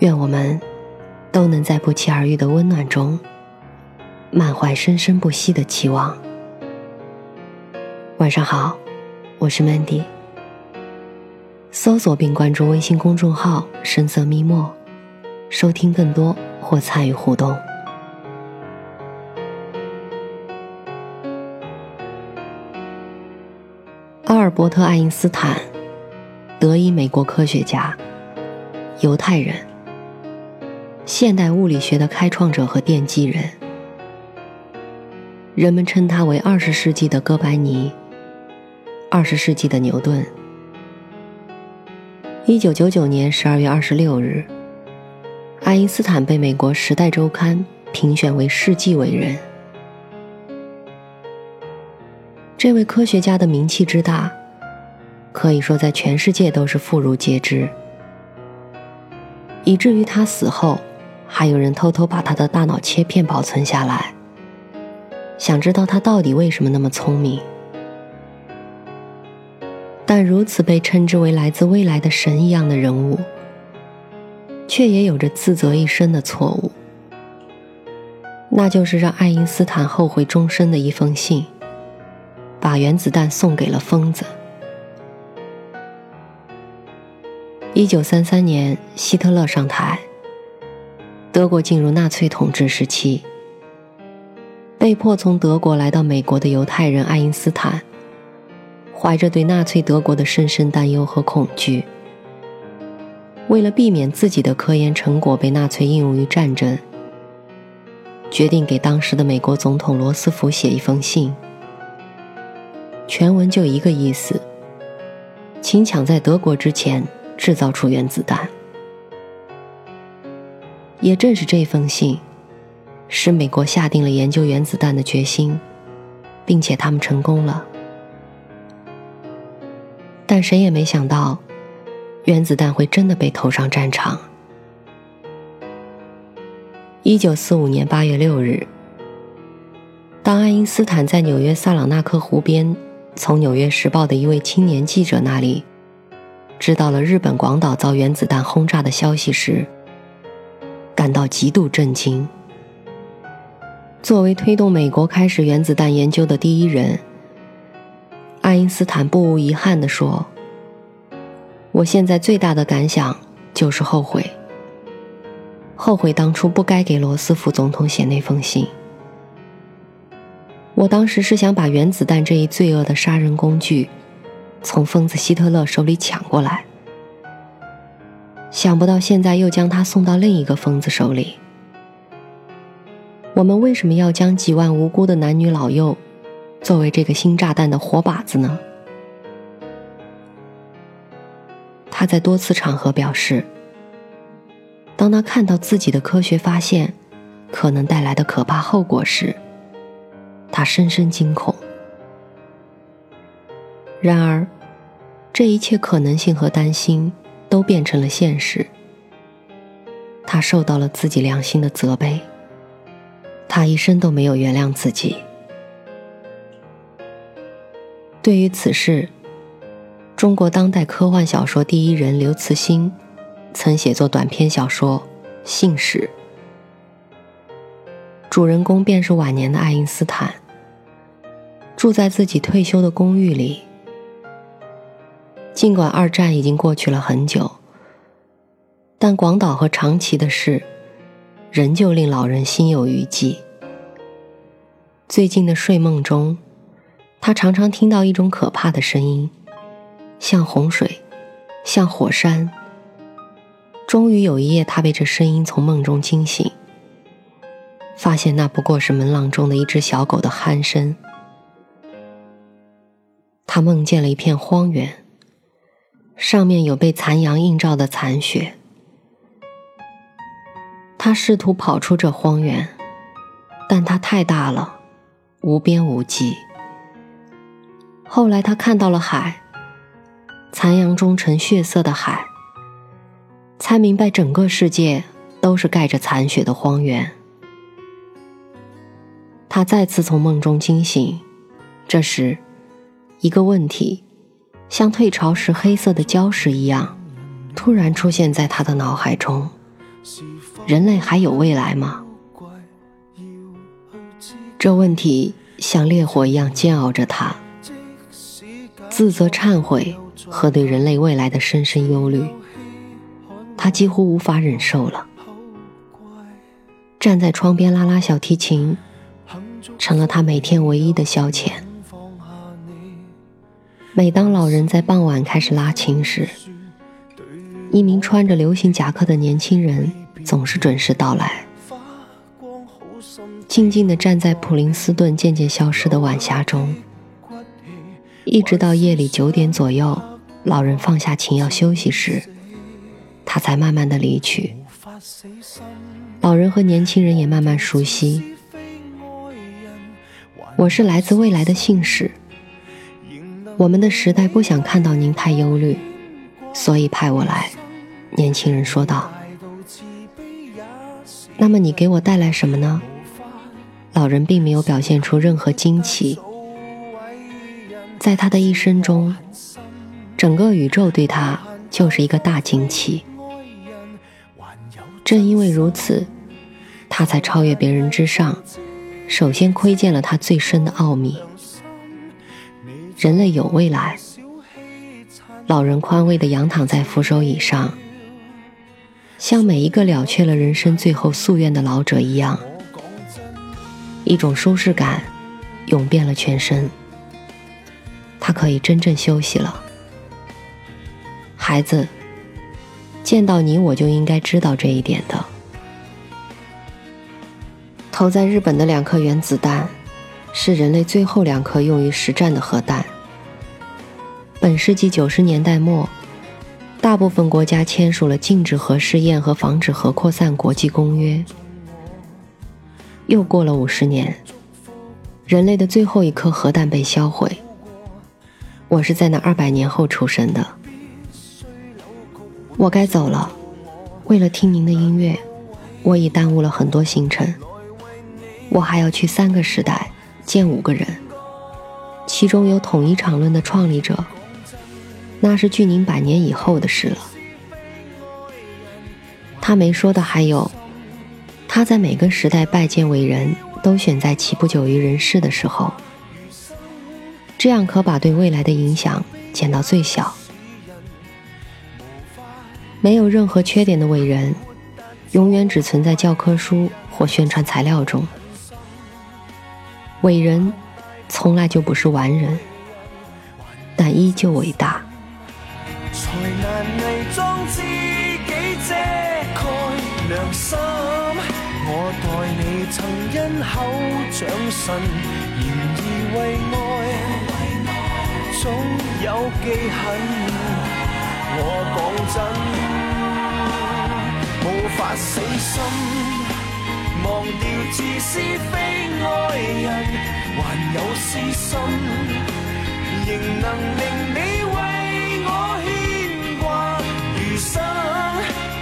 愿我们都能在不期而遇的温暖中，满怀生生不息的期望。晚上好，我是 Mandy。搜索并关注微信公众号“深色咪墨”，收听更多或参与互动。阿尔伯特·爱因斯坦，德裔美国科学家，犹太人，现代物理学的开创者和奠基人。人们称他为二十世纪的哥白尼，二十世纪的牛顿。一九九九年十二月二十六日，爱因斯坦被美国《时代周刊》评选为世纪伟人。这位科学家的名气之大，可以说在全世界都是妇孺皆知，以至于他死后，还有人偷偷把他的大脑切片保存下来，想知道他到底为什么那么聪明。但如此被称之为来自未来的神一样的人物，却也有着自责一生的错误，那就是让爱因斯坦后悔终身的一封信，把原子弹送给了疯子。一九三三年，希特勒上台，德国进入纳粹统治时期，被迫从德国来到美国的犹太人爱因斯坦。怀着对纳粹德国的深深担忧和恐惧，为了避免自己的科研成果被纳粹应用于战争，决定给当时的美国总统罗斯福写一封信。全文就一个意思：请抢在德国之前制造出原子弹。也正是这封信，使美国下定了研究原子弹的决心，并且他们成功了。但谁也没想到，原子弹会真的被投上战场。一九四五年八月六日，当爱因斯坦在纽约萨朗纳克湖边，从《纽约时报》的一位青年记者那里，知道了日本广岛遭原子弹轰炸的消息时，感到极度震惊。作为推动美国开始原子弹研究的第一人。爱因斯坦不无遗憾地说：“我现在最大的感想就是后悔，后悔当初不该给罗斯福总统写那封信。我当时是想把原子弹这一罪恶的杀人工具，从疯子希特勒手里抢过来，想不到现在又将他送到另一个疯子手里。我们为什么要将几万无辜的男女老幼？”作为这个新炸弹的活靶子呢？他在多次场合表示，当他看到自己的科学发现可能带来的可怕后果时，他深深惊恐。然而，这一切可能性和担心都变成了现实。他受到了自己良心的责备，他一生都没有原谅自己。对于此事，中国当代科幻小说第一人刘慈欣曾写作短篇小说《信使》，主人公便是晚年的爱因斯坦，住在自己退休的公寓里。尽管二战已经过去了很久，但广岛和长崎的事仍旧令老人心有余悸。最近的睡梦中。他常常听到一种可怕的声音，像洪水，像火山。终于有一夜，他被这声音从梦中惊醒，发现那不过是门廊中的一只小狗的鼾声。他梦见了一片荒原，上面有被残阳映照的残雪，他试图跑出这荒原，但它太大了，无边无际。后来他看到了海，残阳中呈血色的海，才明白整个世界都是盖着残雪的荒原。他再次从梦中惊醒，这时，一个问题，像退潮时黑色的礁石一样，突然出现在他的脑海中：人类还有未来吗？这问题像烈火一样煎熬着他。自责、忏悔和对人类未来的深深忧虑，他几乎无法忍受了。站在窗边拉拉小提琴，成了他每天唯一的消遣。每当老人在傍晚开始拉琴时，一名穿着流行夹克的年轻人总是准时到来，静静地站在普林斯顿渐渐消失的晚霞中。一直到夜里九点左右，老人放下琴要休息时，他才慢慢的离去。老人和年轻人也慢慢熟悉。我是来自未来的信使。我们的时代不想看到您太忧虑，所以派我来。年轻人说道。那么你给我带来什么呢？老人并没有表现出任何惊奇。在他的一生中，整个宇宙对他就是一个大惊奇。正因为如此，他才超越别人之上，首先窥见了他最深的奥秘。人类有未来。老人宽慰地仰躺在扶手椅上，像每一个了却了人生最后夙愿的老者一样，一种舒适感涌遍了全身。他可以真正休息了，孩子。见到你，我就应该知道这一点的。投在日本的两颗原子弹，是人类最后两颗用于实战的核弹。本世纪九十年代末，大部分国家签署了禁止核试验和防止核扩散国际公约。又过了五十年，人类的最后一颗核弹被销毁。我是在那二百年后出生的，我该走了。为了听您的音乐，我已耽误了很多行程。我还要去三个时代见五个人，其中有统一场论的创立者，那是距您百年以后的事了。他没说的还有，他在每个时代拜见伟人都选在其不久于人世的时候。这样可把对未来的影响减到最小。没有任何缺点的伟人，永远只存在教科书或宣传材料中。伟人从来就不是完人，但依旧伟大。才难伪装自己遮盖良心我待你曾因口长神，然而为爱总有记恨。我讲真，无法死心，忘掉自私非爱人，还有私心，仍能令你为我牵挂余生。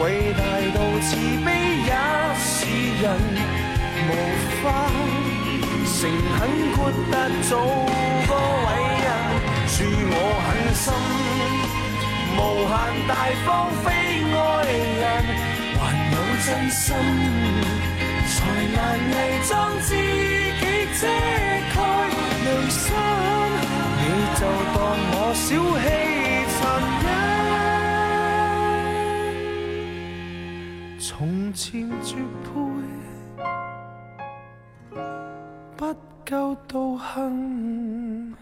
伟大到慈悲也是。人无法诚恳豁达做个伟人，恕我狠心，无限大方非爱人，还有真心，才难伪装自己遮盖内心。你就当我小气残忍，从前绝配。不够道行，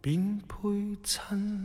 便配衬。